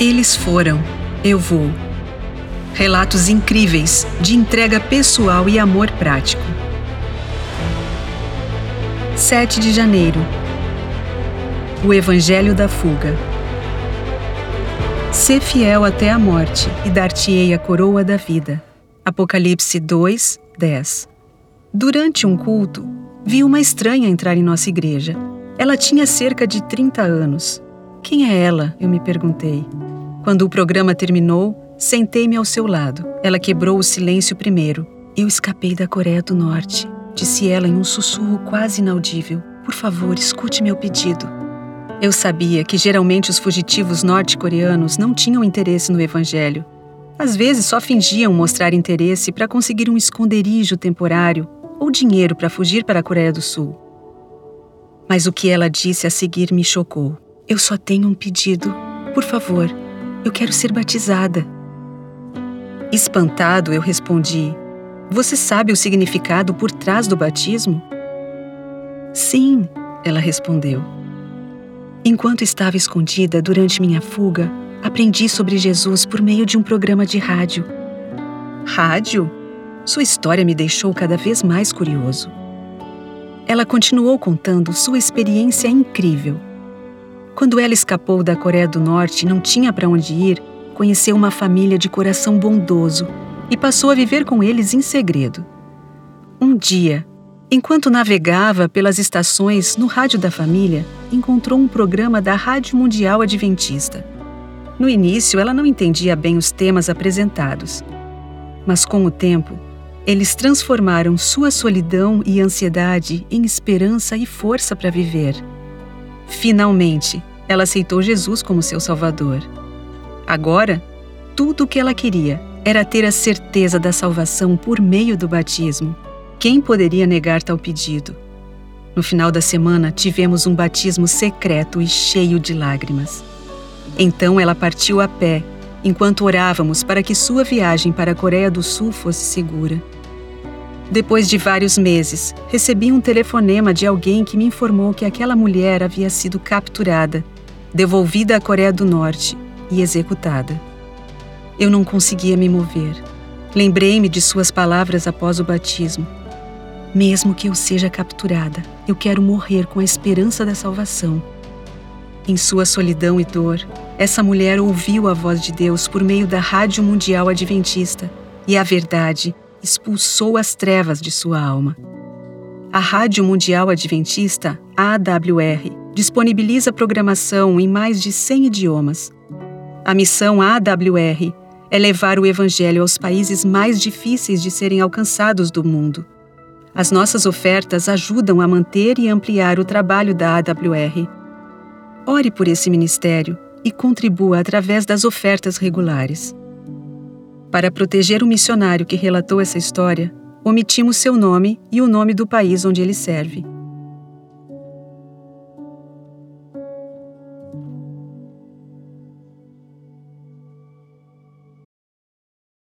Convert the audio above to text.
Eles foram, eu vou. Relatos incríveis de entrega pessoal e amor prático. 7 de janeiro. O Evangelho da Fuga. Ser fiel até a morte e dar-te-ei a coroa da vida. Apocalipse 2, 10. Durante um culto, vi uma estranha entrar em nossa igreja. Ela tinha cerca de 30 anos. Quem é ela? Eu me perguntei. Quando o programa terminou, sentei-me ao seu lado. Ela quebrou o silêncio primeiro. Eu escapei da Coreia do Norte, disse ela em um sussurro quase inaudível. Por favor, escute meu pedido. Eu sabia que geralmente os fugitivos norte-coreanos não tinham interesse no Evangelho. Às vezes só fingiam mostrar interesse para conseguir um esconderijo temporário ou dinheiro para fugir para a Coreia do Sul. Mas o que ela disse a seguir me chocou. Eu só tenho um pedido. Por favor, eu quero ser batizada. Espantado, eu respondi: Você sabe o significado por trás do batismo? Sim, ela respondeu. Enquanto estava escondida durante minha fuga, aprendi sobre Jesus por meio de um programa de rádio. Rádio? Sua história me deixou cada vez mais curioso. Ela continuou contando sua experiência incrível quando ela escapou da Coreia do Norte e não tinha para onde ir, conheceu uma família de coração bondoso e passou a viver com eles em segredo. Um dia, enquanto navegava pelas estações no rádio da família, encontrou um programa da Rádio Mundial Adventista. No início, ela não entendia bem os temas apresentados, mas com o tempo, eles transformaram sua solidão e ansiedade em esperança e força para viver. Finalmente, ela aceitou Jesus como seu Salvador. Agora, tudo o que ela queria era ter a certeza da salvação por meio do batismo. Quem poderia negar tal pedido? No final da semana, tivemos um batismo secreto e cheio de lágrimas. Então ela partiu a pé, enquanto orávamos para que sua viagem para a Coreia do Sul fosse segura. Depois de vários meses, recebi um telefonema de alguém que me informou que aquela mulher havia sido capturada devolvida à Coreia do Norte e executada. Eu não conseguia me mover. Lembrei-me de suas palavras após o batismo. Mesmo que eu seja capturada, eu quero morrer com a esperança da salvação. Em sua solidão e dor, essa mulher ouviu a voz de Deus por meio da Rádio Mundial Adventista e a verdade expulsou as trevas de sua alma. A Rádio Mundial Adventista, AWR, disponibiliza programação em mais de 100 idiomas. A missão AWR é levar o Evangelho aos países mais difíceis de serem alcançados do mundo. As nossas ofertas ajudam a manter e ampliar o trabalho da AWR. Ore por esse ministério e contribua através das ofertas regulares. Para proteger o missionário que relatou essa história, omitimos seu nome e o nome do país onde ele serve.